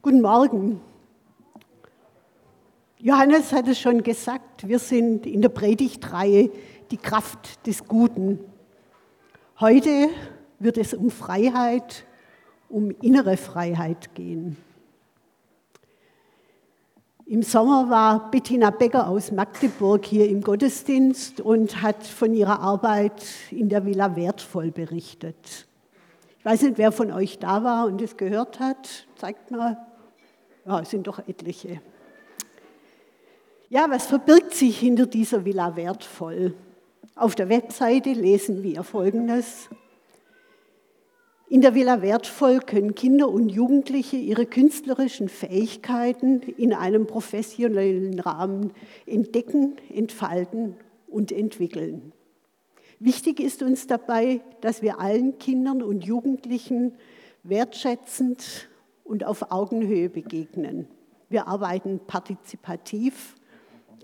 Guten Morgen. Johannes hat es schon gesagt, wir sind in der Predigtreihe Die Kraft des Guten. Heute wird es um Freiheit, um innere Freiheit gehen. Im Sommer war Bettina Becker aus Magdeburg hier im Gottesdienst und hat von ihrer Arbeit in der Villa Wertvoll berichtet. Ich weiß nicht, wer von euch da war und es gehört hat. Zeigt mal. Ja, es sind doch etliche. Ja, was verbirgt sich hinter dieser Villa Wertvoll? Auf der Webseite lesen wir Folgendes. In der Villa Wertvoll können Kinder und Jugendliche ihre künstlerischen Fähigkeiten in einem professionellen Rahmen entdecken, entfalten und entwickeln. Wichtig ist uns dabei, dass wir allen Kindern und Jugendlichen wertschätzend und auf Augenhöhe begegnen. Wir arbeiten partizipativ,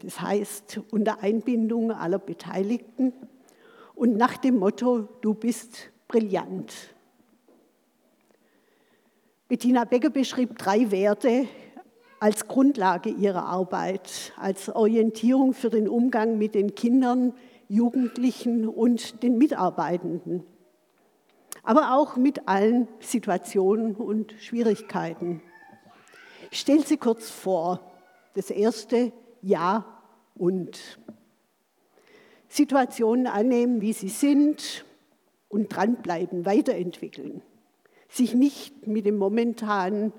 das heißt unter Einbindung aller Beteiligten und nach dem Motto, du bist brillant. Bettina Becker beschrieb drei Werte als Grundlage ihrer Arbeit, als Orientierung für den Umgang mit den Kindern, Jugendlichen und den Mitarbeitenden aber auch mit allen Situationen und Schwierigkeiten. Ich stelle sie kurz vor. Das erste, ja und. Situationen annehmen, wie sie sind und dranbleiben, weiterentwickeln. Sich nicht mit dem momentanen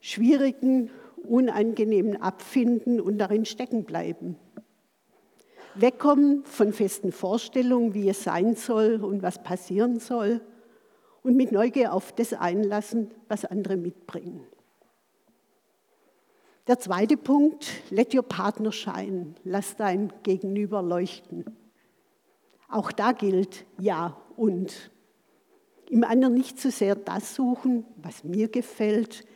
schwierigen, unangenehmen abfinden und darin stecken bleiben. Wegkommen von festen Vorstellungen, wie es sein soll und was passieren soll und mit Neugier auf das einlassen, was andere mitbringen. Der zweite Punkt, let your partner shine, lass dein Gegenüber leuchten. Auch da gilt ja und. Im anderen nicht zu so sehr das suchen, was mir gefällt,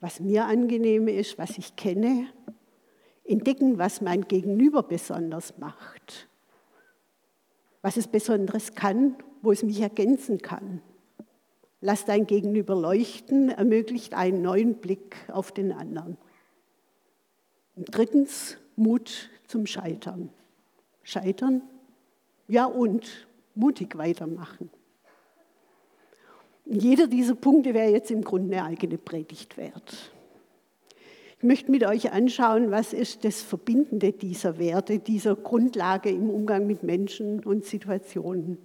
was mir angenehm ist, was ich kenne. Entdecken, was mein Gegenüber besonders macht, was es Besonderes kann, wo es mich ergänzen kann. Lass dein Gegenüber leuchten, ermöglicht einen neuen Blick auf den anderen. Und drittens, Mut zum Scheitern. Scheitern? Ja und mutig weitermachen. Und jeder dieser Punkte wäre jetzt im Grunde eine eigene Predigt wert. Ich möchte mit euch anschauen, was ist das Verbindende dieser Werte, dieser Grundlage im Umgang mit Menschen und Situationen.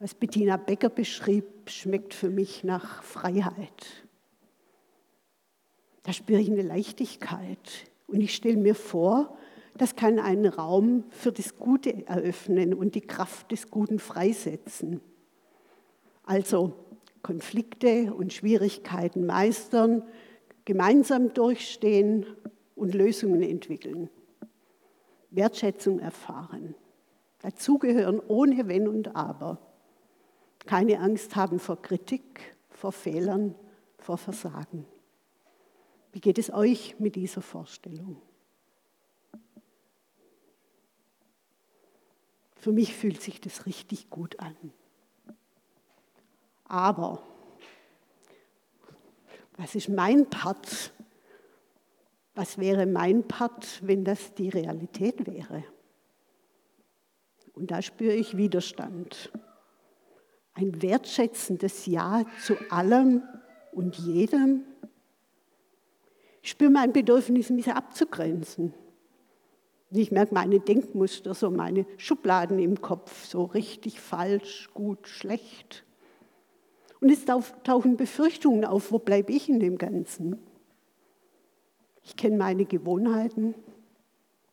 Was Bettina Becker beschrieb, schmeckt für mich nach Freiheit. Da spüre ich eine Leichtigkeit. Und ich stelle mir vor, das kann einen Raum für das Gute eröffnen und die Kraft des Guten freisetzen. Also Konflikte und Schwierigkeiten meistern, gemeinsam durchstehen und Lösungen entwickeln. Wertschätzung erfahren. Dazugehören ohne Wenn und Aber keine Angst haben vor Kritik, vor Fehlern, vor Versagen. Wie geht es euch mit dieser Vorstellung? Für mich fühlt sich das richtig gut an. Aber was ist mein Part? Was wäre mein Part, wenn das die Realität wäre? Und da spüre ich Widerstand ein wertschätzendes Ja zu allem und jedem. Ich spüre mein Bedürfnis, mich abzugrenzen. Ich merke meine Denkmuster, so meine Schubladen im Kopf, so richtig, falsch, gut, schlecht. Und es tauchen Befürchtungen auf, wo bleibe ich in dem Ganzen? Ich kenne meine Gewohnheiten,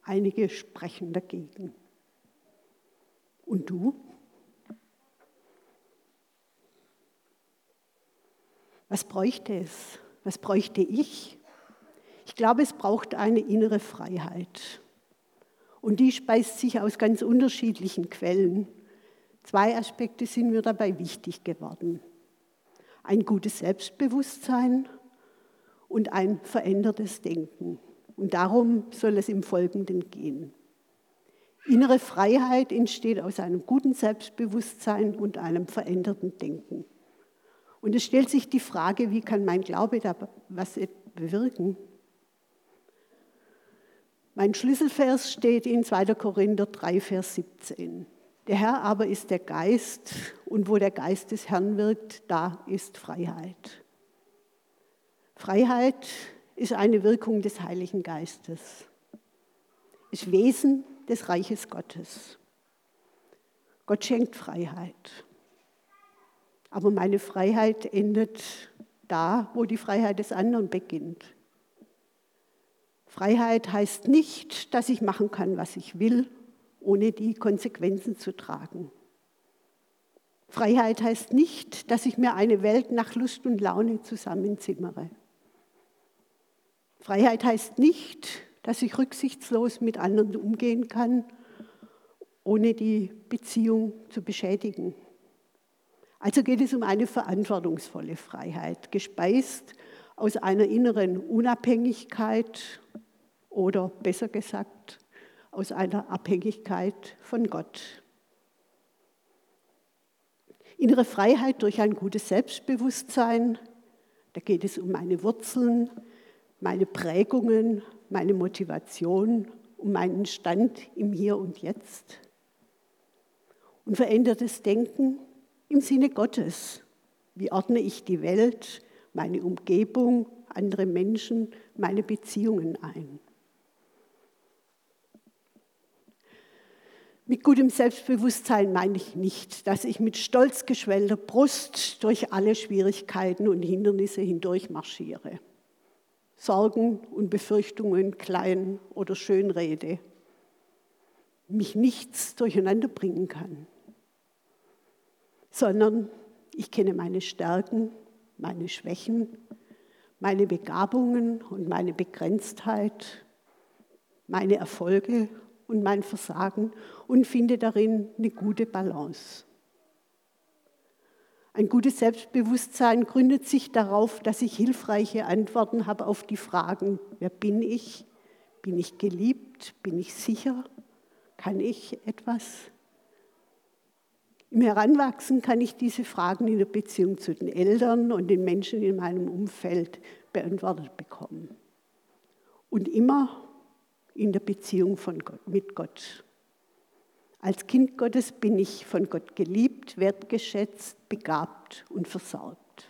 einige sprechen dagegen. Und du? Was bräuchte es? Was bräuchte ich? Ich glaube, es braucht eine innere Freiheit. Und die speist sich aus ganz unterschiedlichen Quellen. Zwei Aspekte sind mir dabei wichtig geworden. Ein gutes Selbstbewusstsein und ein verändertes Denken. Und darum soll es im Folgenden gehen. Innere Freiheit entsteht aus einem guten Selbstbewusstsein und einem veränderten Denken. Und es stellt sich die Frage, wie kann mein Glaube da was bewirken? Mein Schlüsselvers steht in 2. Korinther 3, Vers 17. Der Herr aber ist der Geist und wo der Geist des Herrn wirkt, da ist Freiheit. Freiheit ist eine Wirkung des Heiligen Geistes, ist Wesen des Reiches Gottes. Gott schenkt Freiheit. Aber meine Freiheit endet da, wo die Freiheit des anderen beginnt. Freiheit heißt nicht, dass ich machen kann, was ich will, ohne die Konsequenzen zu tragen. Freiheit heißt nicht, dass ich mir eine Welt nach Lust und Laune zusammenzimmere. Freiheit heißt nicht, dass ich rücksichtslos mit anderen umgehen kann, ohne die Beziehung zu beschädigen. Also geht es um eine verantwortungsvolle Freiheit, gespeist aus einer inneren Unabhängigkeit oder besser gesagt aus einer Abhängigkeit von Gott. Innere Freiheit durch ein gutes Selbstbewusstsein, da geht es um meine Wurzeln, meine Prägungen, meine Motivation, um meinen Stand im Hier und Jetzt. Und verändertes Denken im Sinne Gottes. Wie ordne ich die Welt, meine Umgebung, andere Menschen, meine Beziehungen ein? Mit gutem Selbstbewusstsein meine ich nicht, dass ich mit stolz geschwellter Brust durch alle Schwierigkeiten und Hindernisse hindurch marschiere. Sorgen und Befürchtungen klein oder schön rede, mich nichts durcheinander bringen kann, sondern ich kenne meine Stärken, meine Schwächen, meine Begabungen und meine Begrenztheit, meine Erfolge und mein Versagen und finde darin eine gute Balance. Ein gutes Selbstbewusstsein gründet sich darauf, dass ich hilfreiche Antworten habe auf die Fragen, wer bin ich? Bin ich geliebt? Bin ich sicher? Kann ich etwas? Im Heranwachsen kann ich diese Fragen in der Beziehung zu den Eltern und den Menschen in meinem Umfeld beantwortet bekommen. Und immer in der Beziehung von Gott, mit Gott. Als Kind Gottes bin ich von Gott geliebt, wertgeschätzt, begabt und versorgt.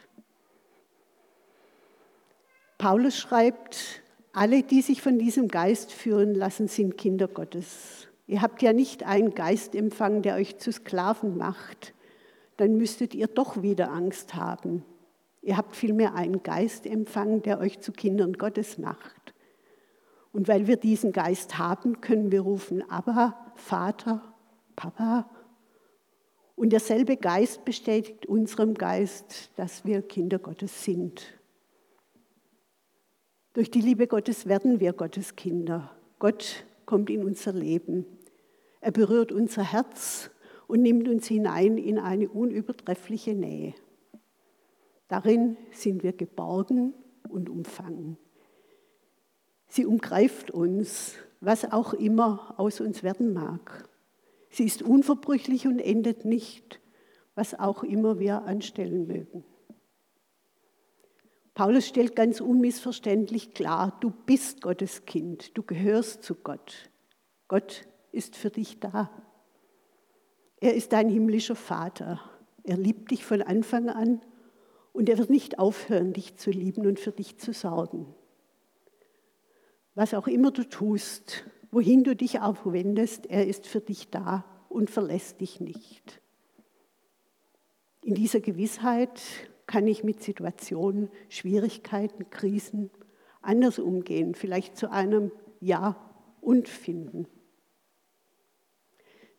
Paulus schreibt, alle, die sich von diesem Geist führen lassen, sind Kinder Gottes. Ihr habt ja nicht einen Geist empfangen, der euch zu Sklaven macht, dann müsstet ihr doch wieder Angst haben. Ihr habt vielmehr einen Geist empfangen, der euch zu Kindern Gottes macht. Und weil wir diesen Geist haben, können wir rufen, aber Vater, Papa. Und derselbe Geist bestätigt unserem Geist, dass wir Kinder Gottes sind. Durch die Liebe Gottes werden wir Gottes Kinder. Gott kommt in unser Leben. Er berührt unser Herz und nimmt uns hinein in eine unübertreffliche Nähe. Darin sind wir geborgen und umfangen. Sie umgreift uns, was auch immer aus uns werden mag. Sie ist unverbrüchlich und endet nicht, was auch immer wir anstellen mögen. Paulus stellt ganz unmissverständlich klar, du bist Gottes Kind, du gehörst zu Gott. Gott ist für dich da. Er ist dein himmlischer Vater. Er liebt dich von Anfang an und er wird nicht aufhören, dich zu lieben und für dich zu sorgen was auch immer du tust, wohin du dich auch wendest, er ist für dich da und verlässt dich nicht. In dieser Gewissheit kann ich mit Situationen, Schwierigkeiten, Krisen anders umgehen, vielleicht zu einem Ja und finden.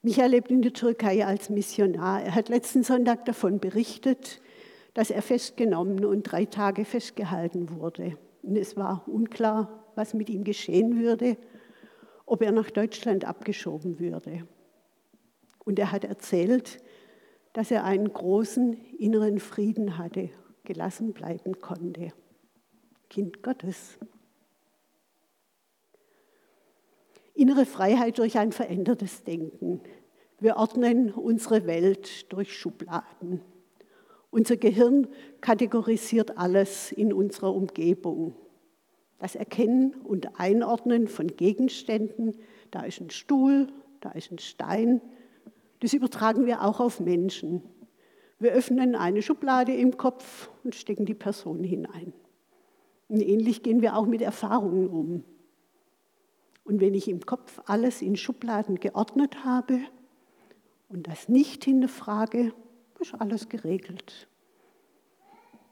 Michael lebt in der Türkei als Missionar. Er hat letzten Sonntag davon berichtet, dass er festgenommen und drei Tage festgehalten wurde. Und es war unklar, was mit ihm geschehen würde, ob er nach Deutschland abgeschoben würde. Und er hat erzählt, dass er einen großen inneren Frieden hatte, gelassen bleiben konnte. Kind Gottes. Innere Freiheit durch ein verändertes Denken. Wir ordnen unsere Welt durch Schubladen. Unser Gehirn kategorisiert alles in unserer Umgebung. Das Erkennen und Einordnen von Gegenständen, da ist ein Stuhl, da ist ein Stein, das übertragen wir auch auf Menschen. Wir öffnen eine Schublade im Kopf und stecken die Person hinein. Und ähnlich gehen wir auch mit Erfahrungen um. Und wenn ich im Kopf alles in Schubladen geordnet habe und das nicht hinterfrage, ist alles geregelt.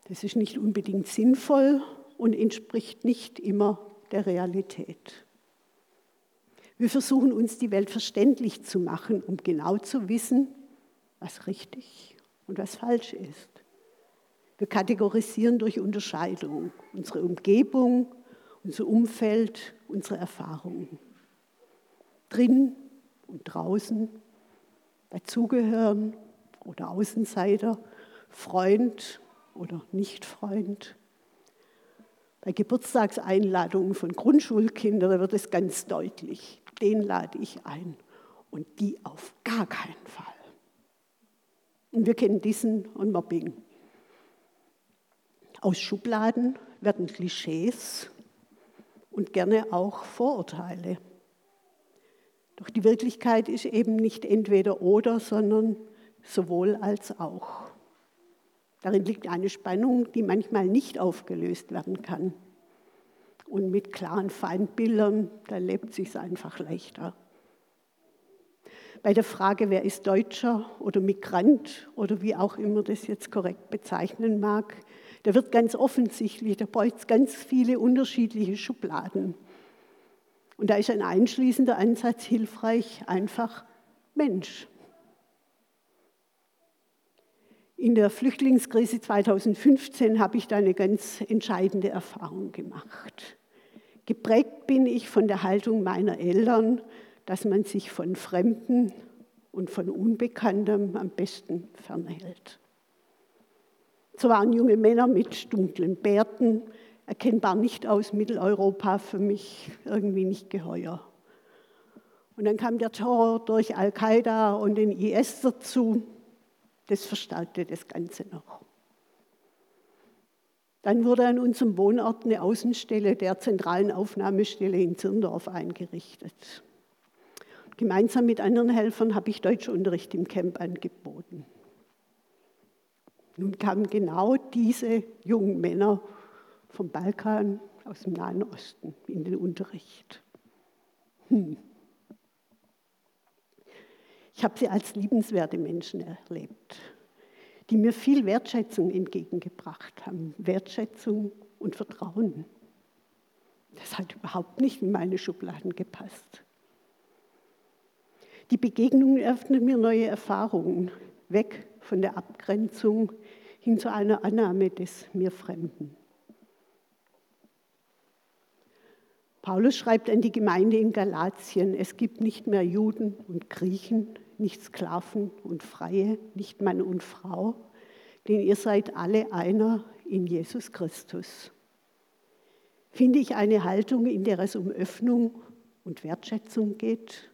Das ist nicht unbedingt sinnvoll und entspricht nicht immer der Realität. Wir versuchen uns die Welt verständlich zu machen, um genau zu wissen, was richtig und was falsch ist. Wir kategorisieren durch Unterscheidung unsere Umgebung, unser Umfeld, unsere Erfahrungen. Drin und draußen, dazugehören oder Außenseiter, Freund oder Nicht-Freund. Bei Geburtstagseinladungen von Grundschulkindern wird es ganz deutlich. Den lade ich ein und die auf gar keinen Fall. Und wir kennen Dissen und Mobbing. Aus Schubladen werden Klischees und gerne auch Vorurteile. Doch die Wirklichkeit ist eben nicht entweder oder, sondern sowohl als auch. Darin liegt eine Spannung, die manchmal nicht aufgelöst werden kann. Und mit klaren Feindbildern, da lebt es sich einfach leichter. Bei der Frage, wer ist Deutscher oder Migrant oder wie auch immer das jetzt korrekt bezeichnen mag, da wird ganz offensichtlich, da braucht es ganz viele unterschiedliche Schubladen. Und da ist ein einschließender Ansatz hilfreich, einfach Mensch. In der Flüchtlingskrise 2015 habe ich da eine ganz entscheidende Erfahrung gemacht. Geprägt bin ich von der Haltung meiner Eltern, dass man sich von Fremden und von Unbekanntem am besten fernhält. So waren junge Männer mit dunklen Bärten, erkennbar nicht aus Mitteleuropa, für mich irgendwie nicht geheuer. Und dann kam der Terror durch Al-Qaida und den IS dazu. Das verstärkte das Ganze noch. Dann wurde an unserem Wohnort eine Außenstelle der zentralen Aufnahmestelle in Zirndorf eingerichtet. Gemeinsam mit anderen Helfern habe ich Deutschunterricht im Camp angeboten. Nun kamen genau diese jungen Männer vom Balkan, aus dem Nahen Osten in den Unterricht. Hm. Ich habe sie als liebenswerte Menschen erlebt, die mir viel Wertschätzung entgegengebracht haben. Wertschätzung und Vertrauen. Das hat überhaupt nicht in meine Schubladen gepasst. Die Begegnungen eröffnen mir neue Erfahrungen, weg von der Abgrenzung hin zu einer Annahme des mir Fremden. Paulus schreibt an die Gemeinde in Galatien, es gibt nicht mehr Juden und Griechen, nicht Sklaven und Freie, nicht Mann und Frau, denn ihr seid alle einer in Jesus Christus. Finde ich eine Haltung, in der es um Öffnung und Wertschätzung geht,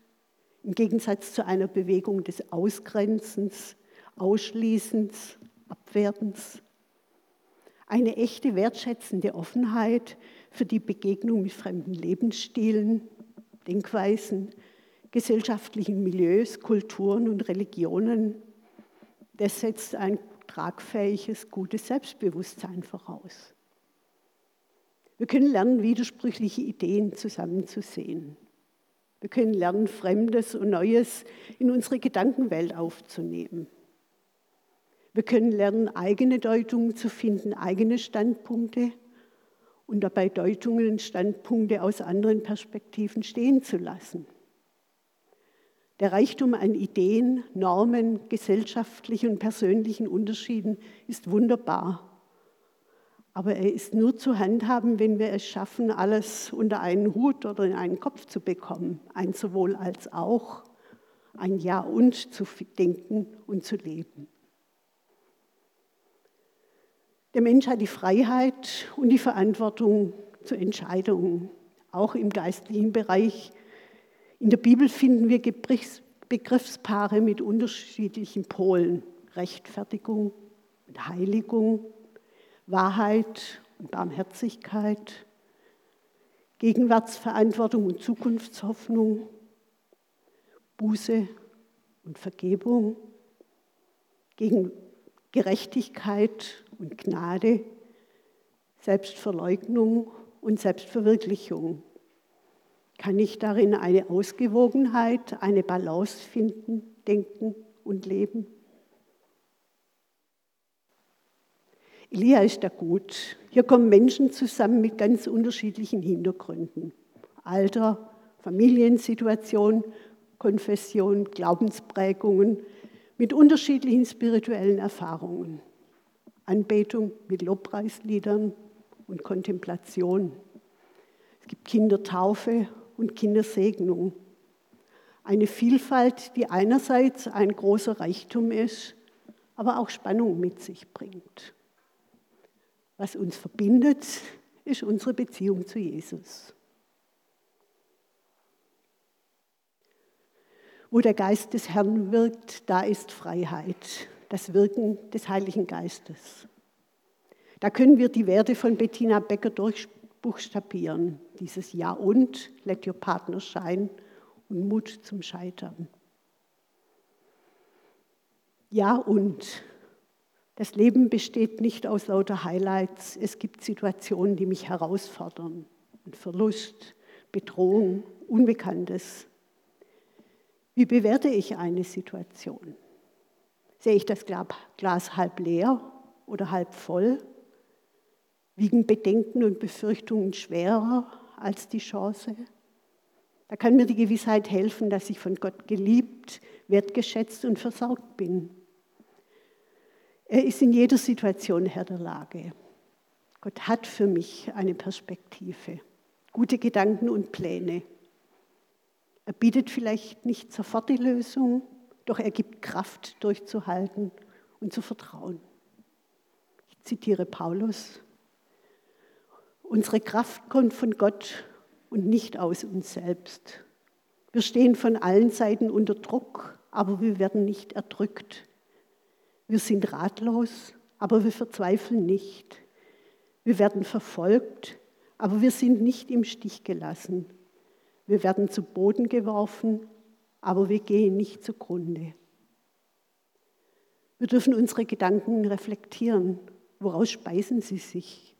im Gegensatz zu einer Bewegung des Ausgrenzens, Ausschließens, Abwertens. Eine echte wertschätzende Offenheit für die Begegnung mit fremden Lebensstilen, Denkweisen, gesellschaftlichen Milieus, Kulturen und Religionen, das setzt ein tragfähiges, gutes Selbstbewusstsein voraus. Wir können lernen, widersprüchliche Ideen zusammenzusehen. Wir können lernen, Fremdes und Neues in unsere Gedankenwelt aufzunehmen. Wir können lernen, eigene Deutungen zu finden, eigene Standpunkte und dabei Deutungen und Standpunkte aus anderen Perspektiven stehen zu lassen. Der Reichtum an Ideen, Normen, gesellschaftlichen und persönlichen Unterschieden ist wunderbar. Aber er ist nur zu handhaben, wenn wir es schaffen, alles unter einen Hut oder in einen Kopf zu bekommen. Ein sowohl als auch, ein Ja und zu denken und zu leben. Der Mensch hat die Freiheit und die Verantwortung zur Entscheidung, auch im geistlichen Bereich in der Bibel finden wir Begriffspaare mit unterschiedlichen Polen. Rechtfertigung, und Heiligung, Wahrheit und Barmherzigkeit, Gegenwartsverantwortung und Zukunftshoffnung, Buße und Vergebung, gegen Gerechtigkeit und Gnade, Selbstverleugnung und Selbstverwirklichung. Kann ich darin eine Ausgewogenheit, eine Balance finden, denken und leben? Elia ist da gut. Hier kommen Menschen zusammen mit ganz unterschiedlichen Hintergründen. Alter, Familiensituation, Konfession, Glaubensprägungen, mit unterschiedlichen spirituellen Erfahrungen. Anbetung mit Lobpreisliedern und Kontemplation. Es gibt Kindertaufe und Kindersegnung. Eine Vielfalt, die einerseits ein großer Reichtum ist, aber auch Spannung mit sich bringt. Was uns verbindet, ist unsere Beziehung zu Jesus. Wo der Geist des Herrn wirkt, da ist Freiheit, das Wirken des Heiligen Geistes. Da können wir die Werte von Bettina Becker durchbuchstabieren. Dieses Ja und, let your partner shine und Mut zum Scheitern. Ja und, das Leben besteht nicht aus lauter Highlights. Es gibt Situationen, die mich herausfordern. Und Verlust, Bedrohung, Unbekanntes. Wie bewerte ich eine Situation? Sehe ich das Glas halb leer oder halb voll? Wiegen Bedenken und Befürchtungen schwerer als die Chance? Da kann mir die Gewissheit helfen, dass ich von Gott geliebt, wertgeschätzt und versorgt bin. Er ist in jeder Situation Herr der Lage. Gott hat für mich eine Perspektive, gute Gedanken und Pläne. Er bietet vielleicht nicht sofort die Lösung, doch er gibt Kraft durchzuhalten und zu vertrauen. Ich zitiere Paulus. Unsere Kraft kommt von Gott und nicht aus uns selbst. Wir stehen von allen Seiten unter Druck, aber wir werden nicht erdrückt. Wir sind ratlos, aber wir verzweifeln nicht. Wir werden verfolgt, aber wir sind nicht im Stich gelassen. Wir werden zu Boden geworfen, aber wir gehen nicht zugrunde. Wir dürfen unsere Gedanken reflektieren. Woraus speisen sie sich?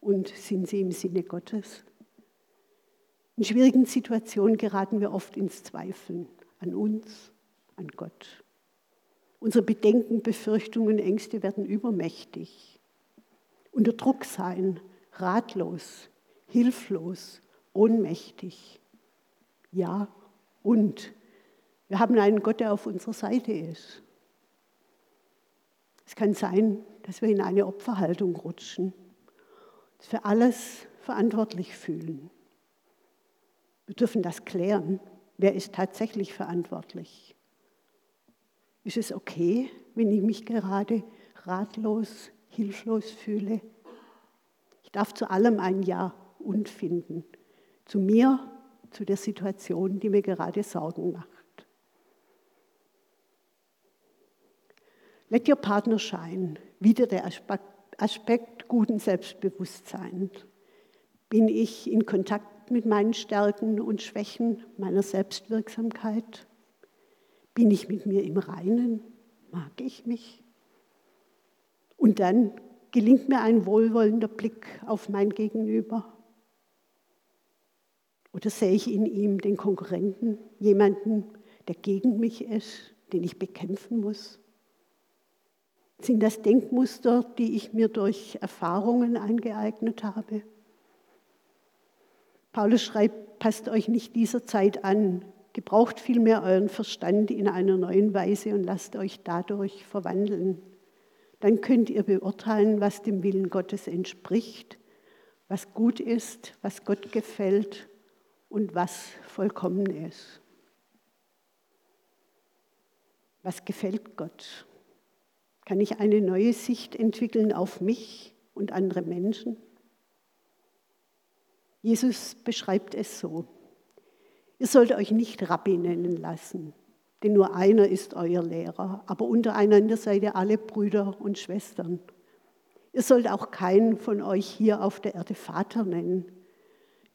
Und sind sie im Sinne Gottes? In schwierigen Situationen geraten wir oft ins Zweifeln an uns, an Gott. Unsere Bedenken, Befürchtungen, Ängste werden übermächtig. Unter Druck sein, ratlos, hilflos, ohnmächtig. Ja, und wir haben einen Gott, der auf unserer Seite ist. Es kann sein, dass wir in eine Opferhaltung rutschen, uns für alles verantwortlich fühlen. Wir dürfen das klären. Wer ist tatsächlich verantwortlich? Ist es okay, wenn ich mich gerade ratlos, hilflos fühle? Ich darf zu allem ein Ja und finden. Zu mir, zu der Situation, die mir gerade Sorgen macht. Let your partner shine. Wieder der Aspekt guten Selbstbewusstseins. Bin ich in Kontakt mit meinen Stärken und Schwächen, meiner Selbstwirksamkeit? Bin ich mit mir im Reinen? Mag ich mich? Und dann gelingt mir ein wohlwollender Blick auf mein Gegenüber. Oder sehe ich in ihm den Konkurrenten, jemanden, der gegen mich ist, den ich bekämpfen muss? Sind das Denkmuster, die ich mir durch Erfahrungen angeeignet habe? Paulus schreibt, passt euch nicht dieser Zeit an, Gebraucht vielmehr euren Verstand in einer neuen Weise und lasst euch dadurch verwandeln. Dann könnt ihr beurteilen, was dem Willen Gottes entspricht, was gut ist, was Gott gefällt und was vollkommen ist. Was gefällt Gott? Kann ich eine neue Sicht entwickeln auf mich und andere Menschen? Jesus beschreibt es so. Ihr sollt euch nicht Rabbi nennen lassen, denn nur einer ist euer Lehrer, aber untereinander seid ihr alle Brüder und Schwestern. Ihr sollt auch keinen von euch hier auf der Erde Vater nennen,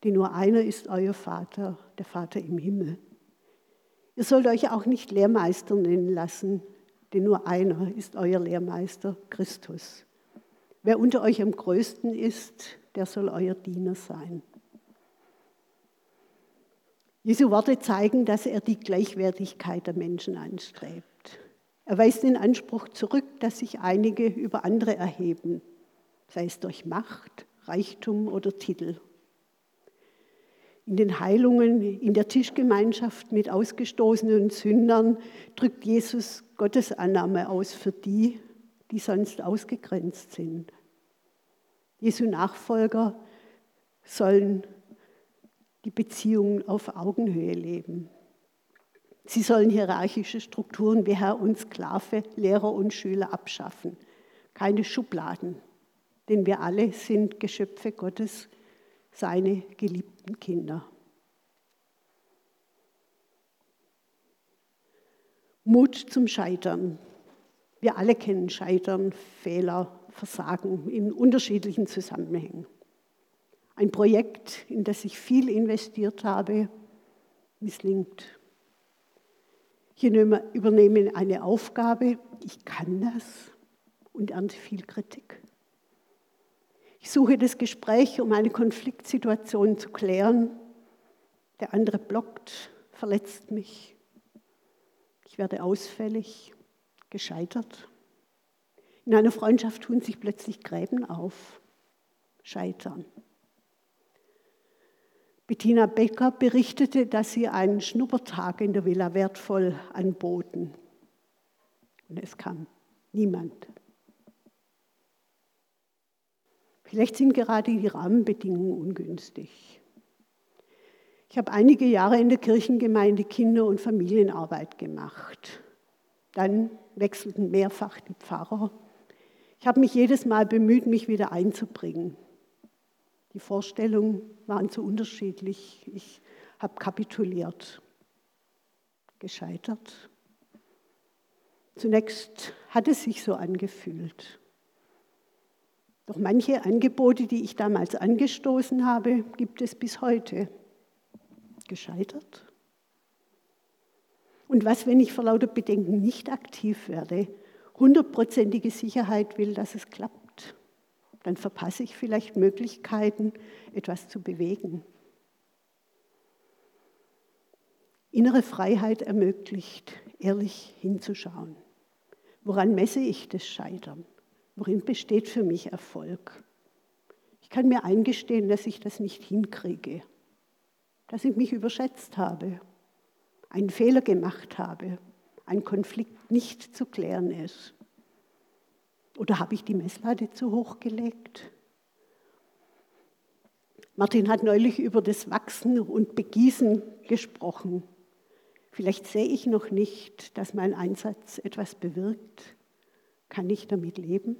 denn nur einer ist euer Vater, der Vater im Himmel. Ihr sollt euch auch nicht Lehrmeister nennen lassen, denn nur einer ist euer Lehrmeister, Christus. Wer unter euch am größten ist, der soll euer Diener sein. Jesu Worte zeigen, dass er die Gleichwertigkeit der Menschen anstrebt. Er weist den Anspruch zurück, dass sich einige über andere erheben, sei es durch Macht, Reichtum oder Titel. In den Heilungen, in der Tischgemeinschaft mit ausgestoßenen Sündern drückt Jesus Gottes Annahme aus für die, die sonst ausgegrenzt sind. Jesu Nachfolger sollen die Beziehungen auf Augenhöhe leben. Sie sollen hierarchische Strukturen wie Herr und Sklave, Lehrer und Schüler abschaffen. Keine Schubladen, denn wir alle sind Geschöpfe Gottes, seine geliebten Kinder. Mut zum Scheitern. Wir alle kennen Scheitern, Fehler, Versagen in unterschiedlichen Zusammenhängen. Ein Projekt, in das ich viel investiert habe, misslingt. Ich übernehme eine Aufgabe, ich kann das und ernte viel Kritik. Ich suche das Gespräch, um eine Konfliktsituation zu klären. Der andere blockt, verletzt mich. Ich werde ausfällig, gescheitert. In einer Freundschaft tun sich plötzlich Gräben auf. Scheitern. Bettina Becker berichtete, dass sie einen Schnuppertag in der Villa wertvoll anboten. Und es kam niemand. Vielleicht sind gerade die Rahmenbedingungen ungünstig. Ich habe einige Jahre in der Kirchengemeinde Kinder- und Familienarbeit gemacht. Dann wechselten mehrfach die Pfarrer. Ich habe mich jedes Mal bemüht, mich wieder einzubringen. Die Vorstellungen waren zu unterschiedlich. Ich habe kapituliert, gescheitert. Zunächst hat es sich so angefühlt. Doch manche Angebote, die ich damals angestoßen habe, gibt es bis heute. Gescheitert? Und was, wenn ich vor lauter Bedenken nicht aktiv werde, hundertprozentige Sicherheit will, dass es klappt? Dann verpasse ich vielleicht Möglichkeiten, etwas zu bewegen. Innere Freiheit ermöglicht, ehrlich hinzuschauen. Woran messe ich das Scheitern? Worin besteht für mich Erfolg? Ich kann mir eingestehen, dass ich das nicht hinkriege, dass ich mich überschätzt habe einen Fehler gemacht habe, ein Konflikt nicht zu klären ist? Oder habe ich die Messlatte zu hoch gelegt? Martin hat neulich über das Wachsen und Begießen gesprochen. Vielleicht sehe ich noch nicht, dass mein Einsatz etwas bewirkt. Kann ich damit leben?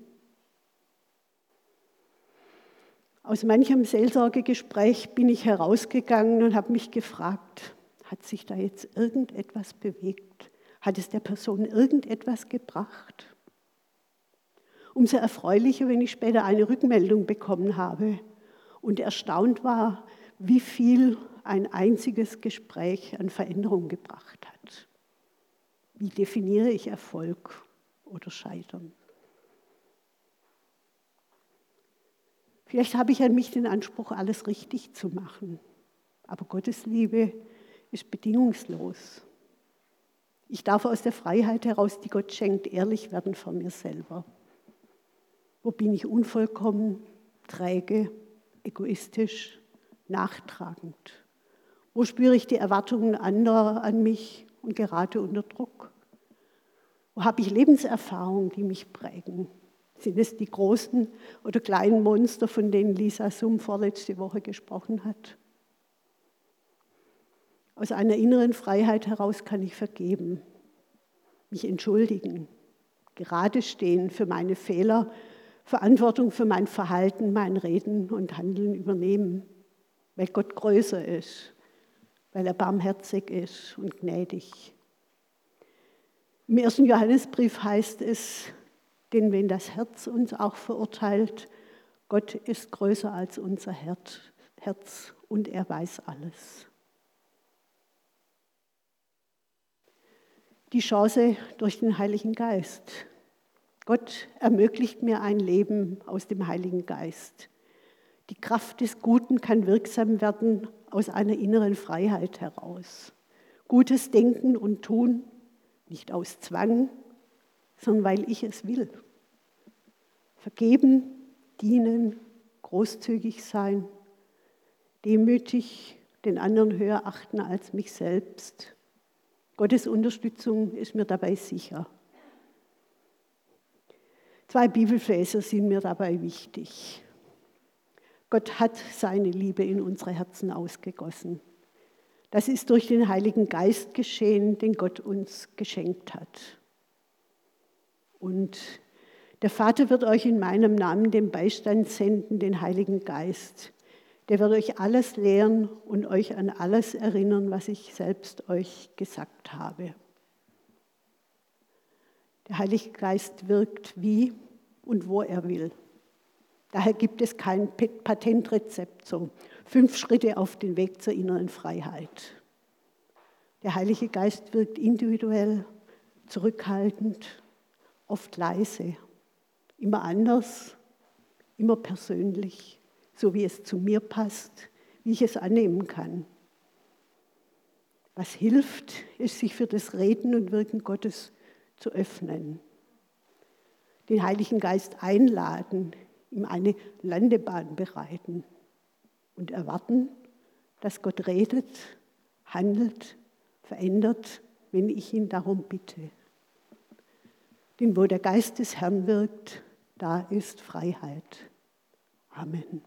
Aus manchem Seelsorgegespräch bin ich herausgegangen und habe mich gefragt, hat sich da jetzt irgendetwas bewegt? Hat es der Person irgendetwas gebracht? Umso erfreulicher, wenn ich später eine Rückmeldung bekommen habe und erstaunt war, wie viel ein einziges Gespräch an Veränderung gebracht hat. Wie definiere ich Erfolg oder Scheitern? Vielleicht habe ich an mich den Anspruch, alles richtig zu machen. Aber Gottes Liebe ist bedingungslos. Ich darf aus der Freiheit heraus, die Gott schenkt, ehrlich werden vor mir selber. Wo bin ich unvollkommen, träge, egoistisch, nachtragend? Wo spüre ich die Erwartungen anderer an mich und gerate unter Druck? Wo habe ich Lebenserfahrungen, die mich prägen? Sind es die großen oder kleinen Monster, von denen Lisa Summ vorletzte Woche gesprochen hat? Aus einer inneren Freiheit heraus kann ich vergeben, mich entschuldigen, gerade stehen für meine Fehler, Verantwortung für mein Verhalten, mein Reden und Handeln übernehmen, weil Gott größer ist, weil er barmherzig ist und gnädig. Im ersten Johannesbrief heißt es, denn wenn das Herz uns auch verurteilt, Gott ist größer als unser Herz und er weiß alles. Die Chance durch den Heiligen Geist. Gott ermöglicht mir ein Leben aus dem Heiligen Geist. Die Kraft des Guten kann wirksam werden aus einer inneren Freiheit heraus. Gutes Denken und Tun, nicht aus Zwang, sondern weil ich es will. Vergeben, dienen, großzügig sein, demütig, den anderen höher achten als mich selbst. Gottes Unterstützung ist mir dabei sicher. Zwei Bibelverse sind mir dabei wichtig. Gott hat seine Liebe in unsere Herzen ausgegossen. Das ist durch den Heiligen Geist geschehen, den Gott uns geschenkt hat. Und der Vater wird euch in meinem Namen den Beistand senden, den Heiligen Geist. Der wird euch alles lehren und euch an alles erinnern, was ich selbst euch gesagt habe. Der Heilige Geist wirkt wie und wo er will. Daher gibt es kein Patentrezept, so fünf Schritte auf den Weg zur inneren Freiheit. Der Heilige Geist wirkt individuell, zurückhaltend, oft leise, immer anders, immer persönlich, so wie es zu mir passt, wie ich es annehmen kann. Was hilft, ist, sich für das Reden und Wirken Gottes zu öffnen. Den Heiligen Geist einladen, ihm eine Landebahn bereiten und erwarten, dass Gott redet, handelt, verändert, wenn ich ihn darum bitte. Denn wo der Geist des Herrn wirkt, da ist Freiheit. Amen.